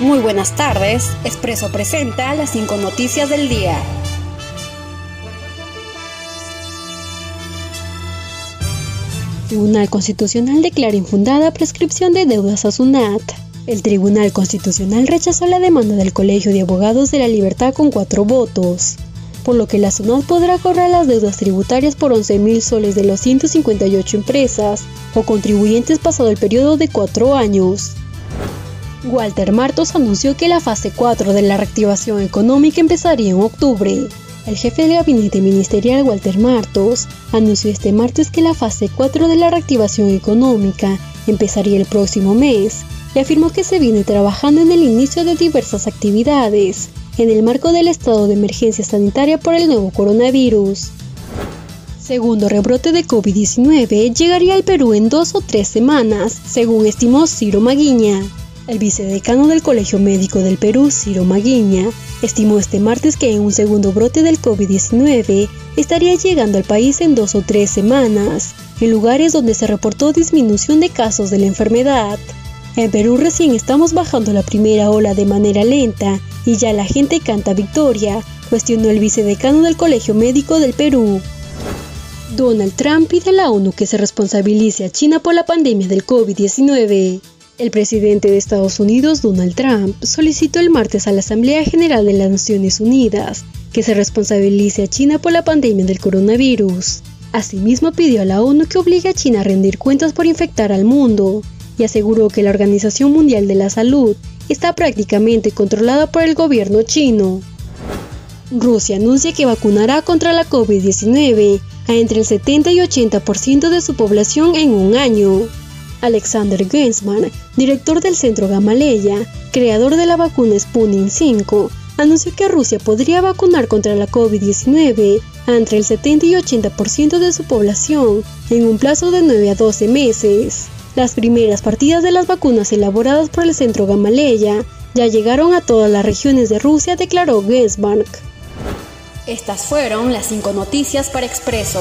Muy buenas tardes. Expreso presenta las cinco noticias del día. Tribunal Constitucional declara infundada prescripción de deudas a SUNAT. El Tribunal Constitucional rechazó la demanda del Colegio de Abogados de la Libertad con cuatro votos, por lo que la SUNAT podrá cobrar las deudas tributarias por 11.000 soles de los 158 empresas o contribuyentes pasado el periodo de cuatro años. Walter Martos anunció que la fase 4 de la reactivación económica empezaría en octubre. El jefe del gabinete ministerial Walter Martos anunció este martes que la fase 4 de la reactivación económica empezaría el próximo mes y afirmó que se viene trabajando en el inicio de diversas actividades en el marco del estado de emergencia sanitaria por el nuevo coronavirus. Segundo rebrote de COVID-19 llegaría al Perú en dos o tres semanas, según estimó Ciro Maguiña. El vicedecano del Colegio Médico del Perú, Ciro Maguiña, estimó este martes que un segundo brote del COVID-19 estaría llegando al país en dos o tres semanas, en lugares donde se reportó disminución de casos de la enfermedad. En Perú recién estamos bajando la primera ola de manera lenta y ya la gente canta victoria, cuestionó el vicedecano del Colegio Médico del Perú. Donald Trump pide a la ONU que se responsabilice a China por la pandemia del COVID-19. El presidente de Estados Unidos, Donald Trump, solicitó el martes a la Asamblea General de las Naciones Unidas que se responsabilice a China por la pandemia del coronavirus. Asimismo, pidió a la ONU que obligue a China a rendir cuentas por infectar al mundo y aseguró que la Organización Mundial de la Salud está prácticamente controlada por el gobierno chino. Rusia anuncia que vacunará contra la COVID-19 a entre el 70 y 80% de su población en un año. Alexander Gensman, director del Centro Gamaleya, creador de la vacuna Sputnik 5, anunció que Rusia podría vacunar contra la COVID-19 a entre el 70 y 80% de su población en un plazo de 9 a 12 meses. Las primeras partidas de las vacunas elaboradas por el Centro Gamaleya ya llegaron a todas las regiones de Rusia, declaró Gensman. Estas fueron las cinco noticias para Expreso.